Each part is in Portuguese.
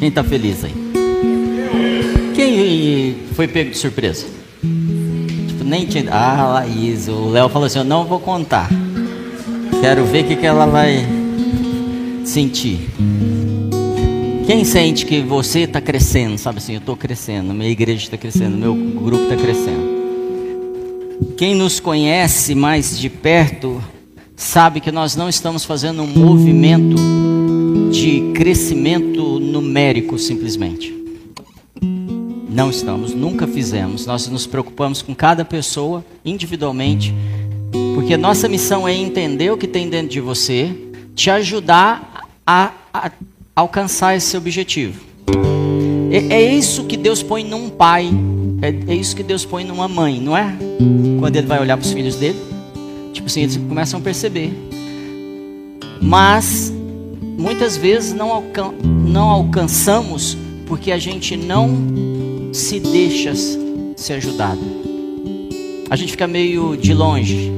Quem está feliz aí? Quem foi pego de surpresa? Tipo, nem tinha. Ah, Laís, o Léo falou assim: Eu não vou contar. Quero ver o que, que ela vai sentir. Quem sente que você está crescendo, sabe assim, eu estou crescendo, minha igreja está crescendo, meu grupo está crescendo. Quem nos conhece mais de perto sabe que nós não estamos fazendo um movimento de crescimento numérico simplesmente. Não estamos, nunca fizemos. Nós nos preocupamos com cada pessoa individualmente, porque nossa missão é entender o que tem dentro de você, te ajudar a, a alcançar esse objetivo. É, é, isso que Deus põe num pai, é, é isso que Deus põe numa mãe, não é? Quando ele vai olhar para os filhos dele, tipo assim, eles começam a perceber. Mas muitas vezes não, alcan não alcançamos porque a gente não se deixa ser ajudado. A gente fica meio de longe.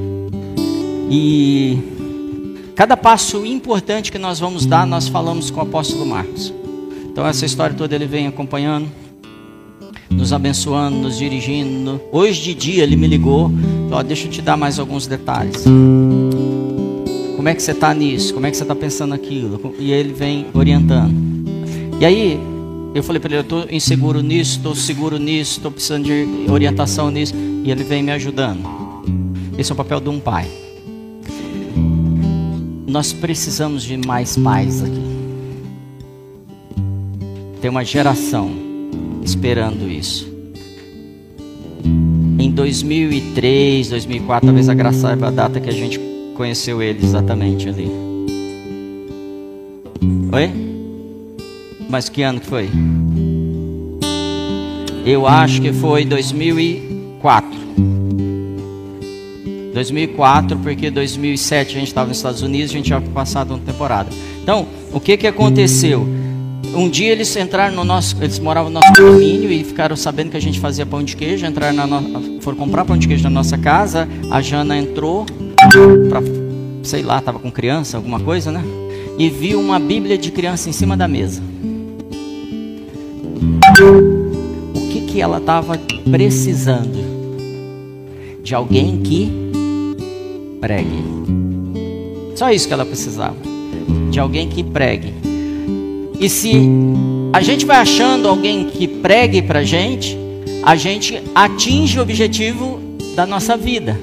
E cada passo importante que nós vamos dar, nós falamos com o apóstolo Marcos. Então essa história toda ele vem acompanhando, nos abençoando, nos dirigindo. Hoje de dia ele me ligou, ó, deixa eu te dar mais alguns detalhes. Como é que você está nisso? Como é que você está pensando aquilo? E ele vem orientando. E aí, eu falei para ele: eu estou inseguro nisso, estou seguro nisso, estou precisando de orientação nisso. E ele vem me ajudando. Esse é o papel de um pai. Nós precisamos de mais pais aqui. Tem uma geração esperando isso. Em 2003, 2004, talvez a graça saiba a data que a gente conheceu ele exatamente ali? Oi? Mas que ano que foi? Eu acho que foi 2004. 2004, porque 2007 a gente estava nos Estados Unidos, a gente tinha passado uma temporada. Então, o que que aconteceu? Um dia eles entraram no nosso, eles moravam no nosso condomínio e ficaram sabendo que a gente fazia pão de queijo, entraram na no, foram comprar pão de queijo na nossa casa. A Jana entrou, para sei lá, estava com criança, alguma coisa, né? E viu uma Bíblia de criança em cima da mesa. O que que ela estava precisando? De alguém que pregue. Só isso que ela precisava. De alguém que pregue. E se a gente vai achando alguém que pregue para gente, a gente atinge o objetivo da nossa vida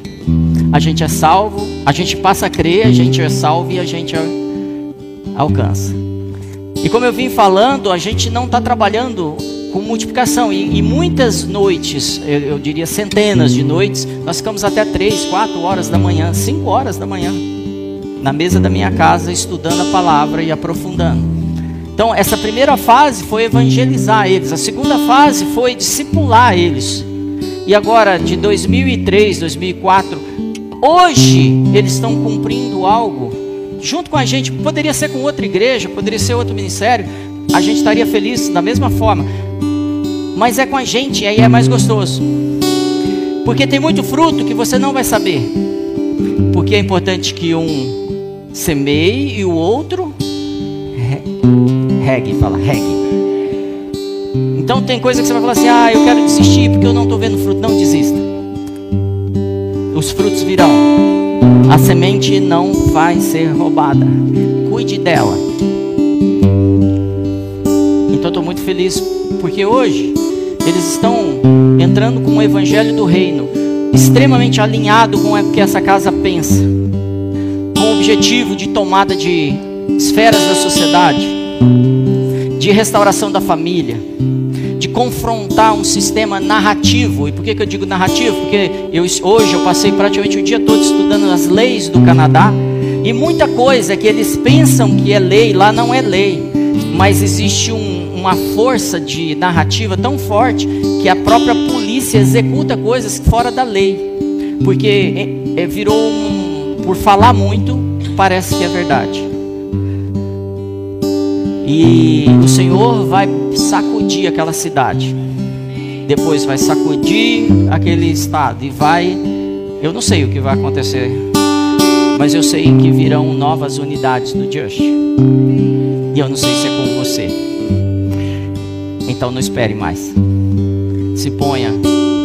a gente é salvo, a gente passa a crer, a gente é salvo e a gente alcança. E como eu vim falando, a gente não está trabalhando com multiplicação. E, e muitas noites, eu, eu, diria centenas de noites, nós ficamos até três, quatro horas da manhã, cinco horas da manhã, na mesa da minha casa, estudando a palavra e aprofundando. Então, essa primeira fase foi evangelizar eles, a segunda fase foi discipular eles. E agora, de 2003, 2004, Hoje eles estão cumprindo algo junto com a gente. Poderia ser com outra igreja, poderia ser outro ministério. A gente estaria feliz da mesma forma. Mas é com a gente, aí é mais gostoso. Porque tem muito fruto que você não vai saber. Porque é importante que um semeie e o outro regue, fala regue. Então tem coisa que você vai falar assim: ah, eu quero desistir porque eu não estou vendo fruto. Não desista os frutos virão. A semente não vai ser roubada. Cuide dela. Então estou muito feliz porque hoje eles estão entrando com o evangelho do reino, extremamente alinhado com o que essa casa pensa, com o objetivo de tomada de esferas da sociedade, de restauração da família confrontar um sistema narrativo. E por que, que eu digo narrativo? Porque eu, hoje eu passei praticamente o dia todo estudando as leis do Canadá. E muita coisa que eles pensam que é lei, lá não é lei. Mas existe um, uma força de narrativa tão forte que a própria polícia executa coisas fora da lei. Porque é, é, virou um, por falar muito, parece que é verdade. E o Senhor vai sacudir aquela cidade. Depois vai sacudir aquele estado e vai. Eu não sei o que vai acontecer, mas eu sei que virão novas unidades do Just. E eu não sei se é com você. Então não espere mais. Se ponha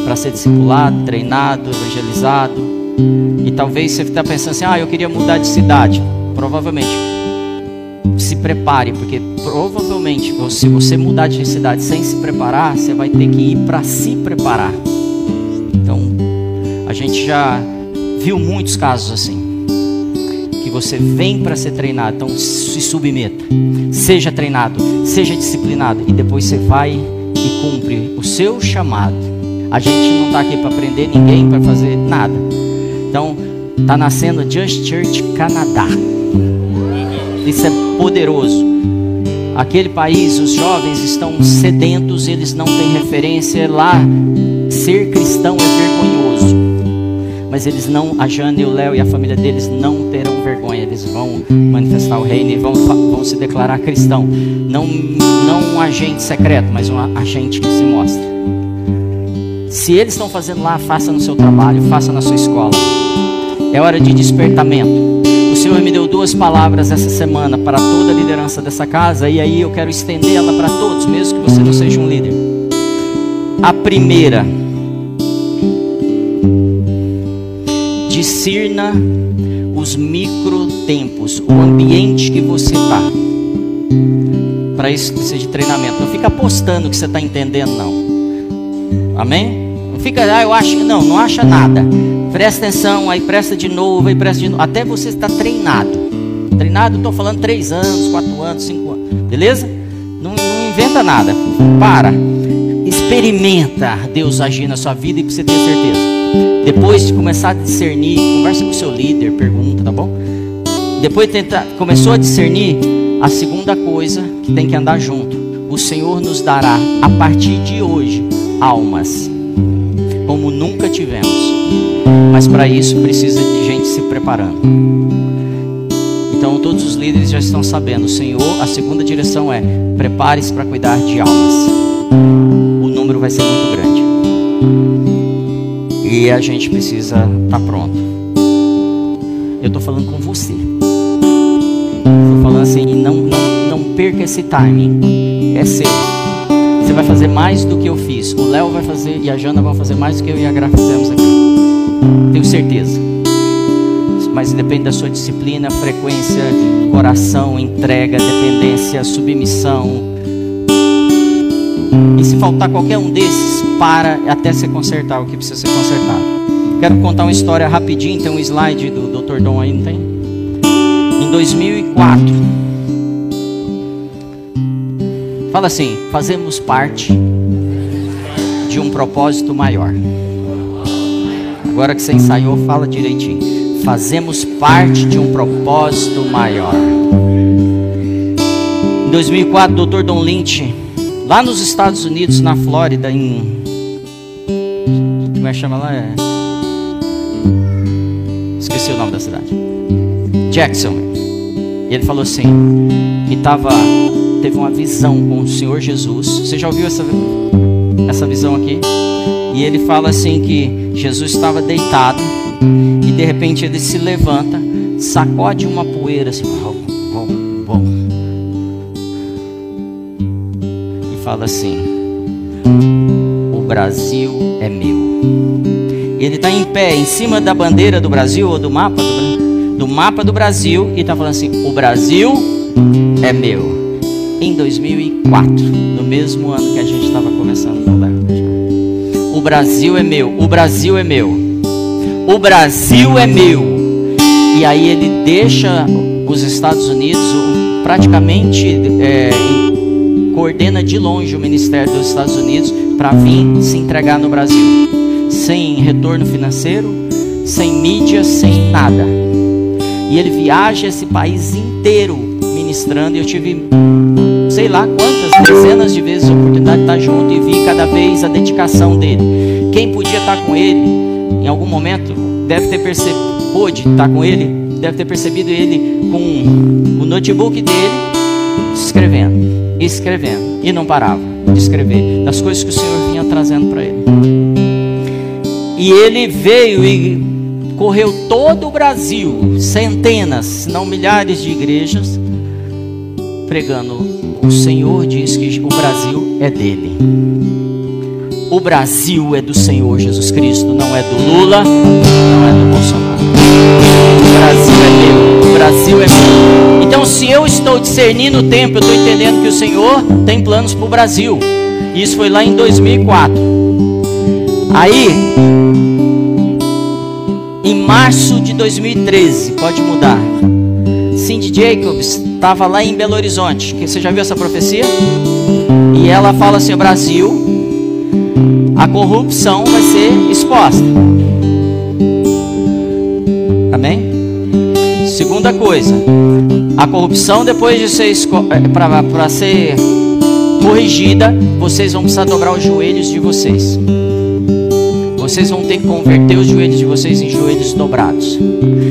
para ser discipulado, treinado, evangelizado. E talvez você está pensando assim: ah, eu queria mudar de cidade. Provavelmente. Prepare, porque provavelmente se você mudar de cidade sem se preparar, você vai ter que ir para se preparar. Então, a gente já viu muitos casos assim. Que você vem para ser treinado, então se submeta. Seja treinado, seja disciplinado e depois você vai e cumpre o seu chamado. A gente não está aqui para prender ninguém para fazer nada. Então, está nascendo Just Church Canadá. Isso é poderoso. Aquele país, os jovens estão sedentos, eles não têm referência lá. Ser cristão é vergonhoso. Mas eles não, a Jane, o Léo e a família deles não terão vergonha. Eles vão manifestar o reino e vão, vão se declarar cristão. Não, não um agente secreto, mas um agente que se mostra. Se eles estão fazendo lá, faça no seu trabalho, faça na sua escola. É hora de despertamento. O Senhor me deu duas palavras essa semana para toda a liderança dessa casa, e aí eu quero estender ela para todos, mesmo que você não seja um líder. A primeira, discirna os microtempos, o ambiente que você está. Para isso precisa de treinamento. Não fica apostando que você está entendendo, não. Amém? Não fica, ah, eu acho, não, não acha nada. Presta atenção, aí presta de novo, aí presta de novo. Até você estar treinado. Treinado, estou falando três anos, quatro anos, cinco anos. Beleza? Não, não inventa nada. Para. Experimenta Deus agir na sua vida e você ter certeza. Depois de começar a discernir, conversa com o seu líder, pergunta, tá bom? Depois de tentar, começou a discernir, a segunda coisa que tem que andar junto. O Senhor nos dará a partir de hoje almas como nunca tivemos. Mas para isso precisa de gente se preparando. Então todos os líderes já estão sabendo, Senhor, a segunda direção é: prepare-se para cuidar de almas. O número vai ser muito grande. E a gente precisa estar tá pronto. Eu estou falando com você. Estou falando assim, não, não, não perca esse timing. É seu. Você vai fazer mais do que eu fiz. O Léo vai fazer e a Jana vão fazer mais do que eu e a Gra fizemos aqui. Tenho certeza. Mas depende da sua disciplina, frequência, coração, entrega, dependência, submissão. E se faltar qualquer um desses, para até se consertar o que precisa ser consertado. Quero contar uma história rapidinho, tem um slide do Dr. Dom aí, não tem? Em 2004, fala assim: fazemos parte de um propósito maior. Agora que você ensaiou, fala direitinho. Fazemos parte de um propósito maior. Em 2004, o Dr. Don Lynch, lá nos Estados Unidos, na Flórida, em. Como é que chama lá? É... Esqueci o nome da cidade. Jackson. E ele falou assim: que tava, teve uma visão com o Senhor Jesus. Você já ouviu essa, essa visão aqui? E ele fala assim que Jesus estava deitado e de repente ele se levanta, sacode uma poeira assim, bom, bom, e fala assim: O Brasil é meu. Ele está em pé em cima da bandeira do Brasil ou do mapa do, do mapa do Brasil e está falando assim: O Brasil é meu. Em 2004, no mesmo ano que a gente estava começando o o Brasil é meu, o Brasil é meu, o Brasil é meu. E aí ele deixa os Estados Unidos, praticamente é, coordena de longe o Ministério dos Estados Unidos para vir se entregar no Brasil, sem retorno financeiro, sem mídia, sem nada. E ele viaja esse país inteiro ministrando. E eu tive sei lá quantas dezenas de vezes a oportunidade de estar junto e vi cada vez a dedicação dele. Quem podia estar com ele em algum momento deve ter percebido, pôde estar com ele, deve ter percebido ele com o notebook dele escrevendo, escrevendo e não parava de escrever das coisas que o Senhor vinha trazendo para ele. E ele veio e correu todo o Brasil, centenas, se não milhares de igrejas, pregando o Senhor diz que o Brasil é dele. O Brasil é do Senhor Jesus Cristo, não é do Lula, não é do Bolsonaro. O Brasil é meu, o Brasil é meu. Então, se eu estou discernindo o tempo, eu estou entendendo que o Senhor tem planos para o Brasil. Isso foi lá em 2004. Aí, em março de 2013, pode mudar. Cindy Jacobs estava lá em Belo Horizonte. Você já viu essa profecia? E ela fala assim: o Brasil a corrupção vai ser exposta. Amém? Segunda coisa, a corrupção depois de ser é, para ser corrigida, vocês vão precisar dobrar os joelhos de vocês. Vocês vão ter que converter os joelhos de vocês em joelhos dobrados.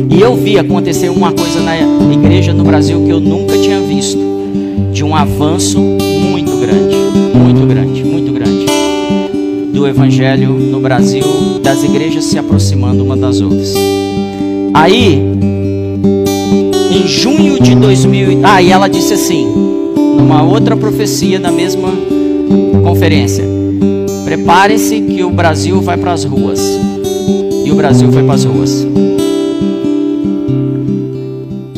E eu vi acontecer uma coisa na igreja no Brasil que eu nunca tinha visto, de um avanço muito grande, muito grande do evangelho no Brasil, das igrejas se aproximando uma das outras. Aí, em junho de 2000, ah, e ela disse assim, numa outra profecia da mesma conferência: Prepare-se que o Brasil vai para as ruas. E o Brasil foi para as ruas.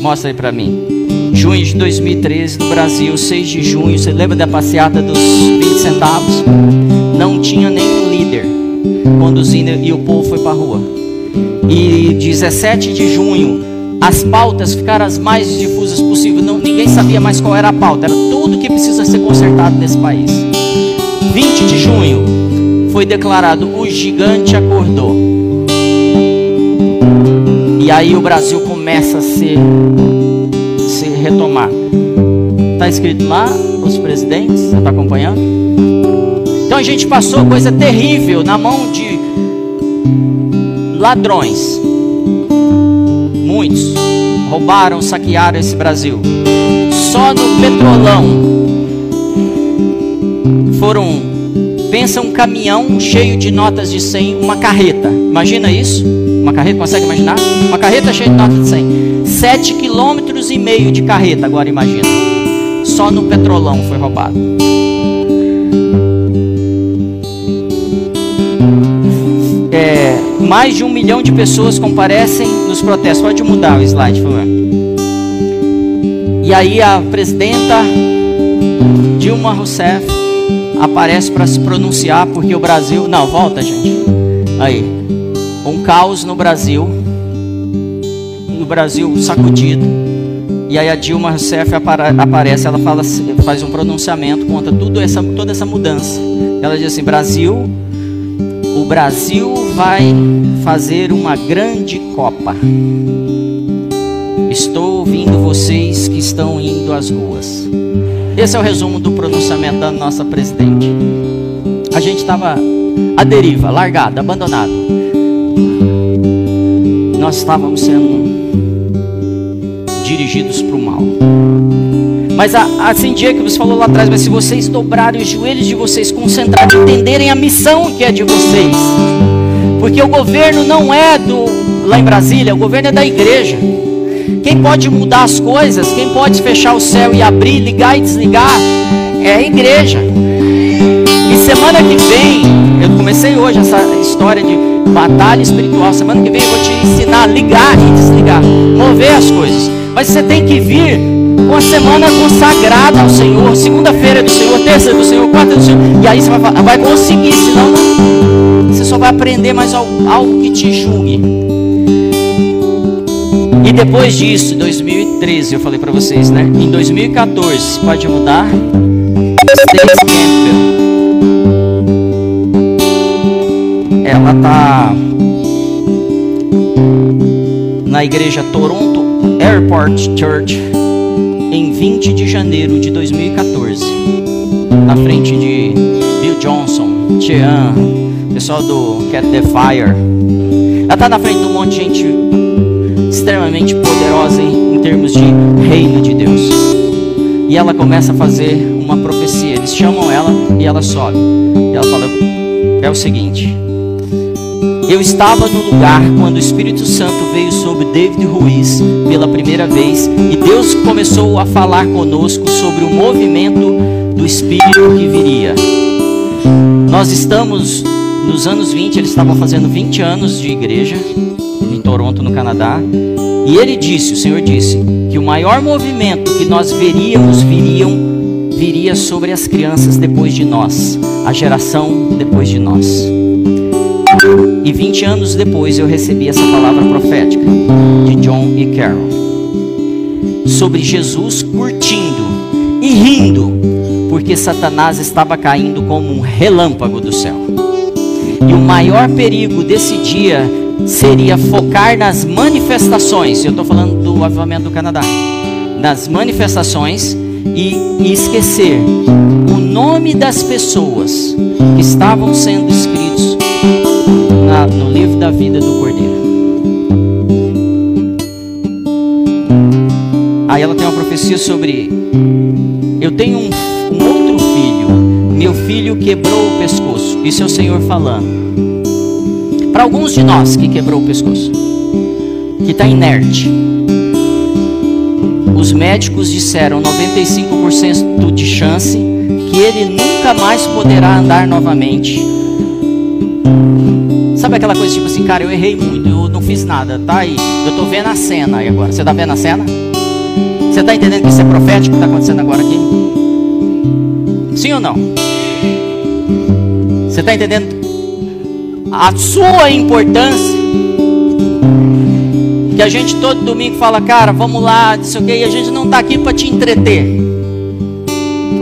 Mostra aí para mim. Junho de 2013 no Brasil, 6 de junho. Você lembra da passeata dos 20 centavos? não tinha nenhum líder conduzindo e o povo foi para a rua. E 17 de junho, as pautas ficaram as mais difusas possível. Não, ninguém sabia mais qual era a pauta. Era tudo que precisa ser consertado nesse país. 20 de junho foi declarado o gigante acordou. E aí o Brasil começa a se, se retomar. Está escrito lá os presidentes, você está acompanhando? Então a gente passou coisa terrível na mão de ladrões. Muitos roubaram, saquearam esse Brasil. Só no petrolão foram, pensa um caminhão cheio de notas de 100, uma carreta. Imagina isso? Uma carreta, consegue imaginar? Uma carreta cheia de notas de 100. 7 quilômetros e meio de carreta, agora imagina. Só no petrolão foi roubado. é, mais de um milhão de pessoas comparecem nos protestos. Pode mudar o slide, por favor. E aí a presidenta Dilma Rousseff aparece para se pronunciar porque o Brasil. Não, volta, gente. Aí. Um caos no Brasil. No Brasil sacudido. E aí a Dilma Rousseff aparece, ela fala, faz um pronunciamento contra tudo essa, toda essa mudança. Ela diz assim: Brasil o Brasil vai fazer uma grande Copa. Estou ouvindo vocês que estão indo às ruas. Esse é o resumo do pronunciamento da nossa presidente. A gente estava à deriva, largado, abandonado. Nós estávamos sendo dirigidos para o mal. Mas assim dia que você falou lá atrás, mas se vocês dobrarem os joelhos de vocês, concentrarem, entenderem a missão que é de vocês, porque o governo não é do lá em Brasília, o governo é da igreja. Quem pode mudar as coisas, quem pode fechar o céu e abrir, ligar e desligar, é a igreja. E semana que vem, eu comecei hoje essa história de batalha espiritual. Semana que vem eu vou te ensinar a ligar e desligar, mover as coisas. Mas você tem que vir uma semana consagrada ao Senhor. Segunda-feira é do Senhor, terça é do Senhor, quarta é do Senhor. E aí você vai, vai conseguir, senão você só vai aprender mais algo, algo que te julgue. E depois disso, 2013, eu falei para vocês, né? Em 2014, pode mudar. Stacy Campbell. Ela tá na igreja Toronto Airport Church em 20 de janeiro de 2014, na frente de Bill Johnson, Chean, pessoal do Cat the Fire. Ela está na frente de um monte de gente extremamente poderosa em, em termos de reino de Deus. E ela começa a fazer uma profecia. Eles chamam ela e ela sobe. E ela fala: é o seguinte. Eu estava no lugar quando o Espírito Santo veio sobre David Ruiz pela primeira vez e Deus começou a falar conosco sobre o movimento do Espírito que viria. Nós estamos nos anos 20, eles estavam fazendo 20 anos de igreja em Toronto, no Canadá. E ele disse, o Senhor disse, que o maior movimento que nós veríamos viriam viria sobre as crianças depois de nós, a geração depois de nós. E 20 anos depois eu recebi essa palavra profética de John e Carol sobre Jesus curtindo e rindo, porque Satanás estava caindo como um relâmpago do céu. E o maior perigo desse dia seria focar nas manifestações. Eu estou falando do avivamento do Canadá. Nas manifestações e, esquecer o nome das pessoas que estavam sendo escritos na, no livro da vida do Cordeiro. Aí ela tem uma profecia sobre: Eu tenho um, um outro filho, meu filho quebrou o pescoço. Isso é o Senhor falando. Para alguns de nós que quebrou o pescoço, que está inerte, os médicos disseram 95% de chance que ele nunca mais poderá andar novamente. Sabe aquela coisa tipo assim, cara, eu errei muito, eu não fiz nada, tá aí, eu tô vendo a cena aí agora. Você tá vendo a cena? Você tá entendendo que isso é profético que está acontecendo agora aqui? Sim ou não? Você está entendendo a sua importância? Que a gente todo domingo fala, cara, vamos lá, não sei o que, e a gente não está aqui para te entreter.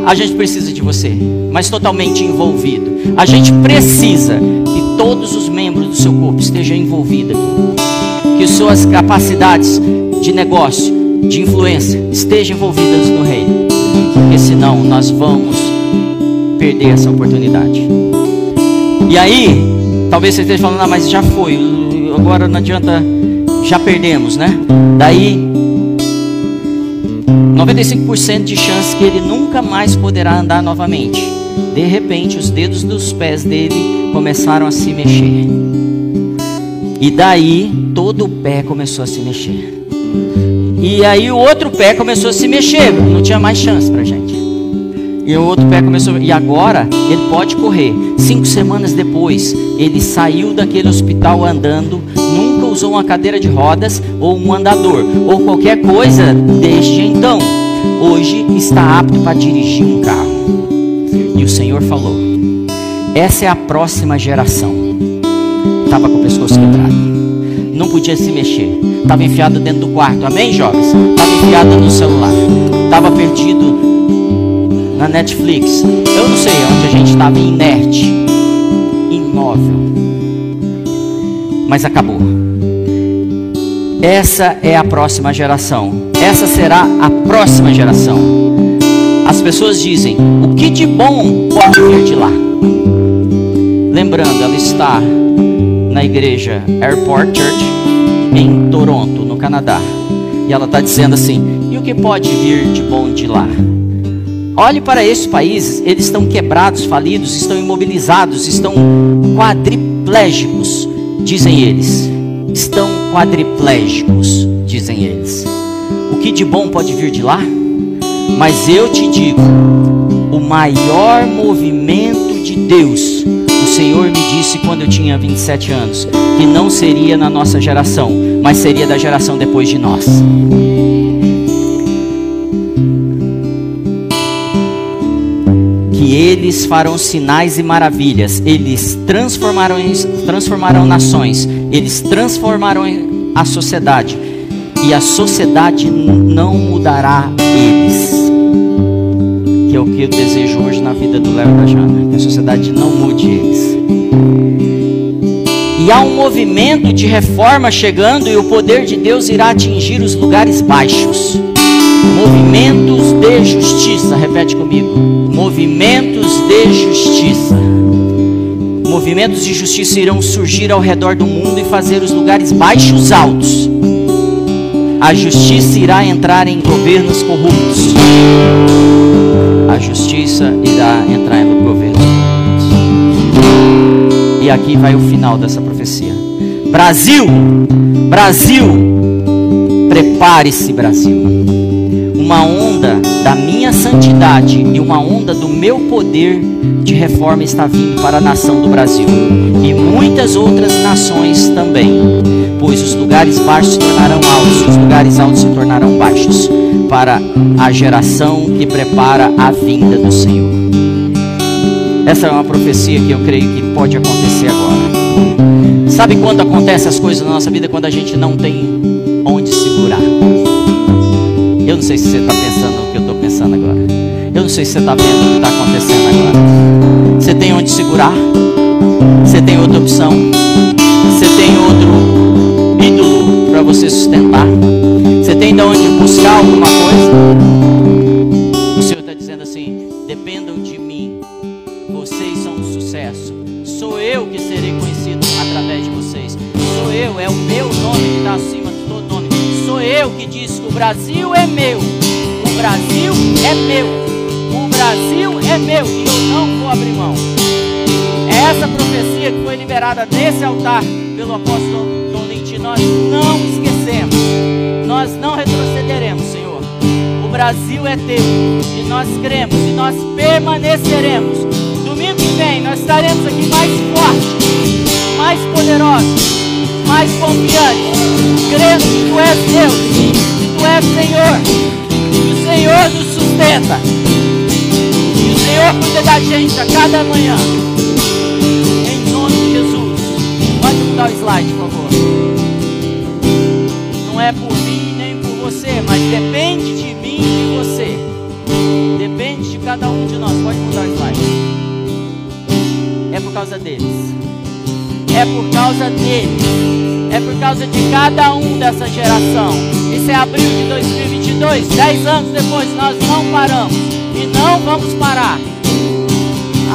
A gente precisa de você, mas totalmente envolvido. A gente precisa que todos os membros do seu corpo estejam envolvidos aqui. Que suas capacidades de negócio, de influência, estejam envolvidas no reino. Porque senão nós vamos perder essa oportunidade. E aí, talvez você esteja falando, ah, mas já foi, agora não adianta já perdemos, né? Daí 95% de chance que ele nunca mais poderá andar novamente. De repente, os dedos dos pés dele começaram a se mexer. E daí, todo o pé começou a se mexer. E aí, o outro pé começou a se mexer. Não tinha mais chance pra gente. E o outro pé começou. E agora, ele pode correr. Cinco semanas depois, ele saiu daquele hospital andando usou uma cadeira de rodas ou um andador ou qualquer coisa desde então. Hoje está apto para dirigir um carro. E o Senhor falou: essa é a próxima geração. Estava com o pescoço quebrado, não podia se mexer, estava enfiado dentro do quarto. Amém, jovens? Estava enfiado no celular, estava perdido na Netflix. Eu não sei onde a gente estava inerte, imóvel, mas acabou. Essa é a próxima geração. Essa será a próxima geração. As pessoas dizem: o que de bom pode vir de lá? Lembrando, ela está na igreja Airport Church em Toronto, no Canadá. E ela está dizendo assim: e o que pode vir de bom de lá? Olhe para esses países, eles estão quebrados, falidos, estão imobilizados, estão quadriplégicos, dizem eles estão quadriplégicos, dizem eles. O que de bom pode vir de lá? Mas eu te digo, o maior movimento de Deus, o Senhor me disse quando eu tinha 27 anos, que não seria na nossa geração, mas seria da geração depois de nós. Eles farão sinais e maravilhas, eles transformarão, transformarão nações, eles transformarão a sociedade, e a sociedade não mudará eles. Que é o que eu desejo hoje na vida do Léo da Jana, que a sociedade não mude eles. E há um movimento de reforma chegando, e o poder de Deus irá atingir os lugares baixos. Movimentos de justiça, repete comigo. Movimentos de justiça. Movimentos de justiça irão surgir ao redor do mundo e fazer os lugares baixos altos. A justiça irá entrar em governos corruptos. A justiça irá entrar em governos corruptos. E aqui vai o final dessa profecia. Brasil, Brasil, prepare-se, Brasil. Uma onda da minha santidade e uma onda do meu poder de reforma está vindo para a nação do Brasil e muitas outras nações também, pois os lugares baixos se tornarão altos, os lugares altos se tornarão baixos, para a geração que prepara a vinda do Senhor. Essa é uma profecia que eu creio que pode acontecer agora. Sabe quando acontecem as coisas na nossa vida? Quando a gente não tem onde segurar. Eu não sei se você está pensando o que eu estou pensando agora. Eu não sei se você está vendo o que está acontecendo agora. Você tem onde segurar? Você tem outra opção? Você tem outro ídolo para você sustentar? Você tem de onde buscar alguma coisa? O Senhor está dizendo assim: dependam Brasil é meu. O Brasil é meu. O Brasil é meu e eu não vou abrir mão. É essa profecia que foi liberada nesse altar pelo apóstolo Dom Lenti. Nós não esquecemos. Nós não retrocederemos, Senhor. O Brasil é teu e nós cremos e nós permaneceremos. Domingo que vem nós estaremos aqui mais fortes, mais poderosos, mais confiantes, crendo que tu és Deus, que és Senhor, que o Senhor nos sustenta, e o Senhor cuida da gente a cada manhã. Em nome de Jesus. Pode mudar o slide, por favor. Não é por mim nem por você, mas depende de mim e de você. Depende de cada um de nós. Pode mudar o slide. É por causa deles. É por causa deles. É por causa de cada um dessa geração. Esse é abril de 2022. Dez anos depois, nós não paramos. E não vamos parar.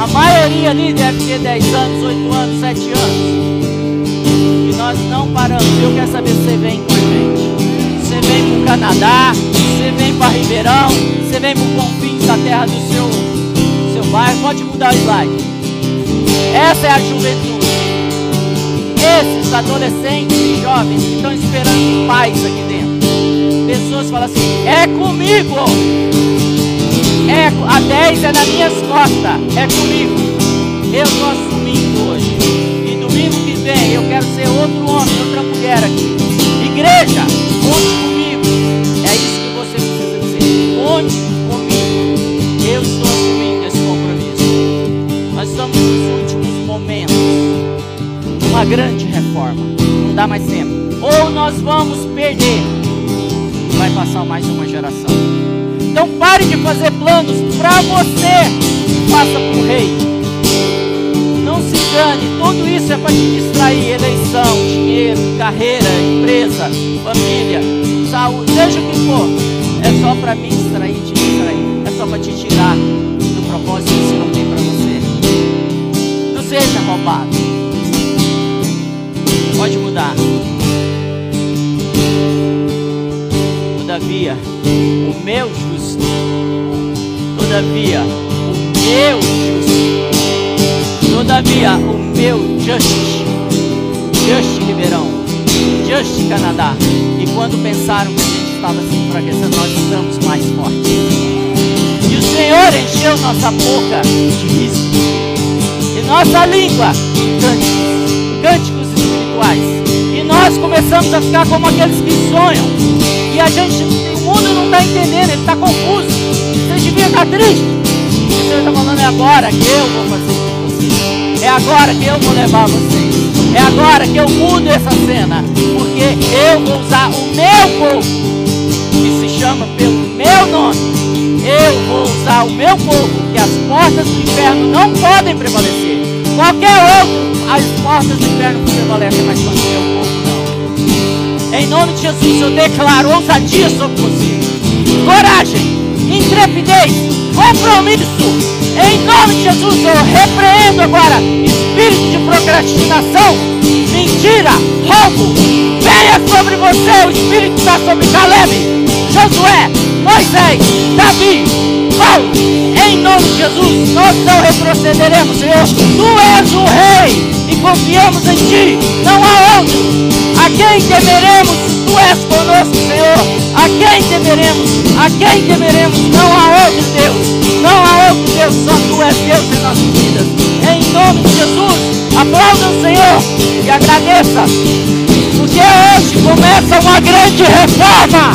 A maioria ali deve ter 10 anos, 8 anos, 7 anos. E nós não paramos. Eu quero saber se você vem com a gente. Você vem para o Canadá, você vem para Ribeirão, você vem para o confins da terra do seu, seu bairro. Pode mudar o slide. Essa é a juventude. Esses adolescentes e jovens que estão esperando pais aqui dentro. Pessoas falam assim: é comigo. É, a 10 é nas minhas costas. É comigo. Eu estou assumindo hoje. E domingo que vem eu quero ser outro homem, outra mulher aqui. Igreja, conte comigo. É isso que você precisa dizer. Conte comigo. Eu estou assumindo esse compromisso. Nós estamos nos últimos momentos. Uma grande reforma. Não dá mais tempo. Ou nós vamos perder. Vai passar mais uma geração. Então pare de fazer planos para você. Faça para o rei. Não se engane, tudo isso é para te distrair. Eleição, dinheiro, carreira, empresa, família, saúde, seja o que for. É só para me distrair, te distrair. É só para te tirar do propósito que o Senhor tem para você. Não seja roubado. Pode mudar. Todavia, o meu justo, todavia, o meu justo, todavia, o meu just, just Ribeirão, just Canadá. E quando pensaram que a gente estava se enfraquecendo, nós estamos mais fortes. E o Senhor encheu nossa boca de riso, e nossa língua, cânticos, cânticos espirituais. E nós começamos a ficar como aqueles que sonham. E a gente, o mundo não está entendendo, ele está confuso. Você devia estar triste. O Senhor está falando, é agora que eu vou fazer isso com vocês. É agora que eu vou levar vocês. É agora que eu mudo essa cena. Porque eu vou usar o meu povo, que se chama pelo meu nome. Eu vou usar o meu povo, que as portas do inferno não podem prevalecer. Qualquer outro, as portas do inferno prevalecem, mas quando o meu povo. Em nome de Jesus, eu declaro ousadia sobre você, coragem, intrepidez, compromisso. Em nome de Jesus, eu repreendo agora espírito de procrastinação, mentira, roubo. Venha sobre você, o espírito está sobre Caleb, Josué, Moisés, Davi, Paulo. Em nome de Jesus, nós não retrocederemos, Senhor. Tu és o rei. Confiamos em Ti, não há outro. A quem temeremos? Tu és conosco, Senhor. A quem temeremos? A quem temeremos? Não há outro Deus. Não há outro Deus, só Tu és Deus em nossas vidas. Em nome de Jesus, aplauda o Senhor e agradeça. Porque hoje começa uma grande reforma.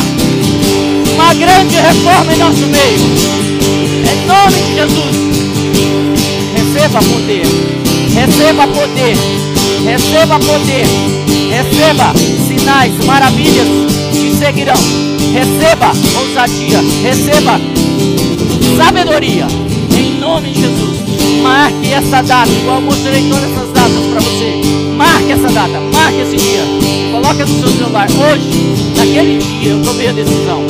Uma grande reforma em nosso meio. Em nome de Jesus. Receba poder. Receba poder. Receba poder. Receba sinais, maravilhas te seguirão. Receba ousadia. Receba sabedoria. Em nome de Jesus. Marque essa data, igual eu mostrei todas essas datas para você. Marque essa data, marque esse dia. Coloque no seu celular. Hoje, naquele dia, eu tomei a decisão.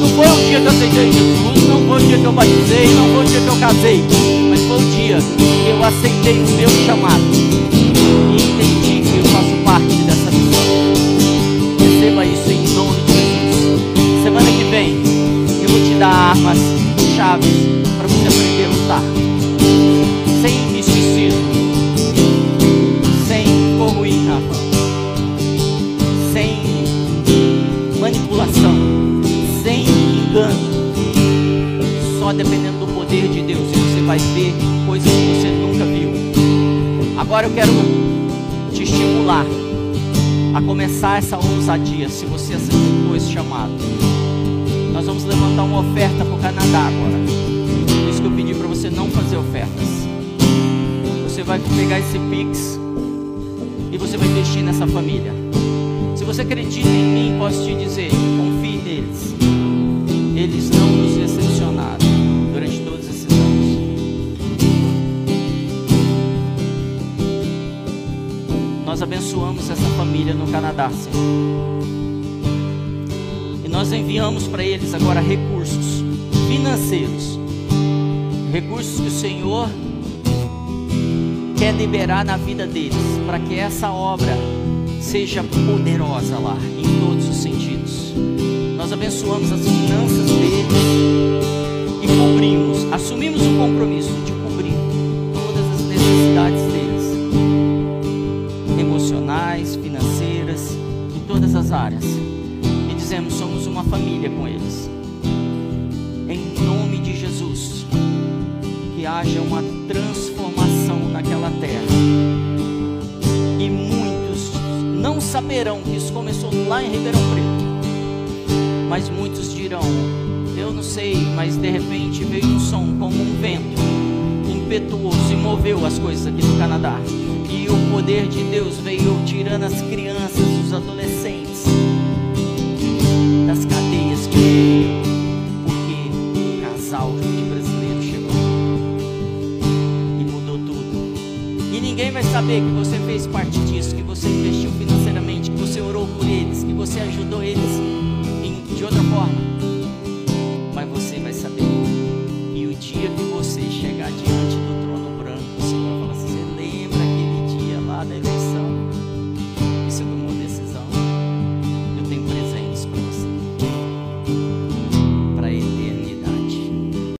Não foi o dia que eu aceitei Jesus, não foi o dia que eu batizei, não foi o dia que eu casei, o dia eu aceitei o meu chamado abençoamos essa família no Canadá, Senhor. E nós enviamos para eles agora recursos financeiros. Recursos que o Senhor quer liberar na vida deles, para que essa obra seja poderosa lá, em todos os sentidos. Nós abençoamos as finanças deles e cobrimos, assumimos o compromisso de áreas. E dizemos: somos uma família com eles. Em nome de Jesus, que haja uma transformação naquela terra. E muitos não saberão que isso começou lá em Ribeirão Preto. Mas muitos dirão: Eu não sei, mas de repente veio um som como um vento impetuoso e moveu as coisas aqui no Canadá. E o poder de Deus veio tirando as crianças, saber que você fez parte disso, que você investiu financeiramente, que você orou por eles, que você ajudou eles em, de outra forma.